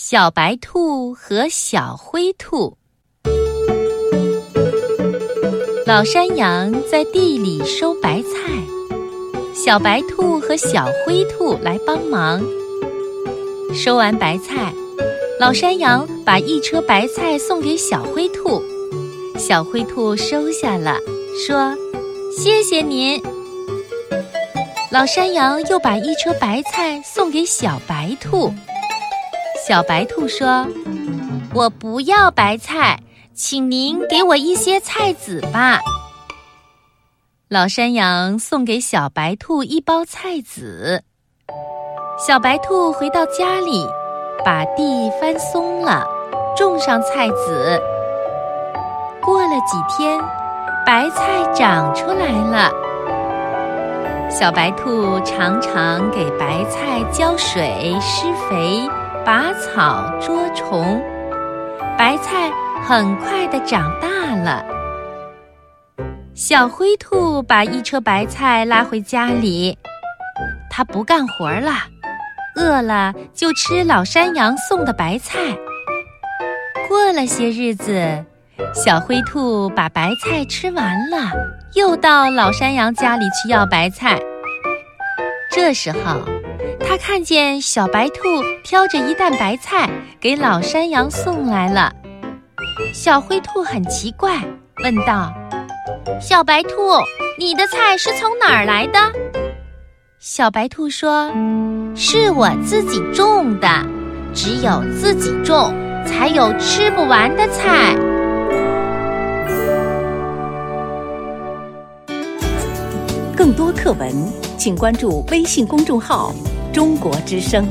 小白兔和小灰兔。老山羊在地里收白菜，小白兔和小灰兔来帮忙。收完白菜，老山羊把一车白菜送给小灰兔，小灰兔收下了，说：“谢谢您。”老山羊又把一车白菜送给小白兔，小白兔说：“我不要白菜，请您给我一些菜籽吧。”老山羊送给小白兔一包菜籽，小白兔回到家里，把地翻松了，种上菜籽。过了几天，白菜长出来了。小白兔常常给白菜浇水、施肥、拔草、捉虫，白菜很快的长大了。小灰兔把一车白菜拉回家里，它不干活了，饿了就吃老山羊送的白菜。过了些日子，小灰兔把白菜吃完了，又到老山羊家里去要白菜。这时候，他看见小白兔挑着一担白菜给老山羊送来了。小灰兔很奇怪，问道：“小白兔，你的菜是从哪儿来的？”小白兔说：“是我自己种的，只有自己种，才有吃不完的菜。”更多课文，请关注微信公众号“中国之声”。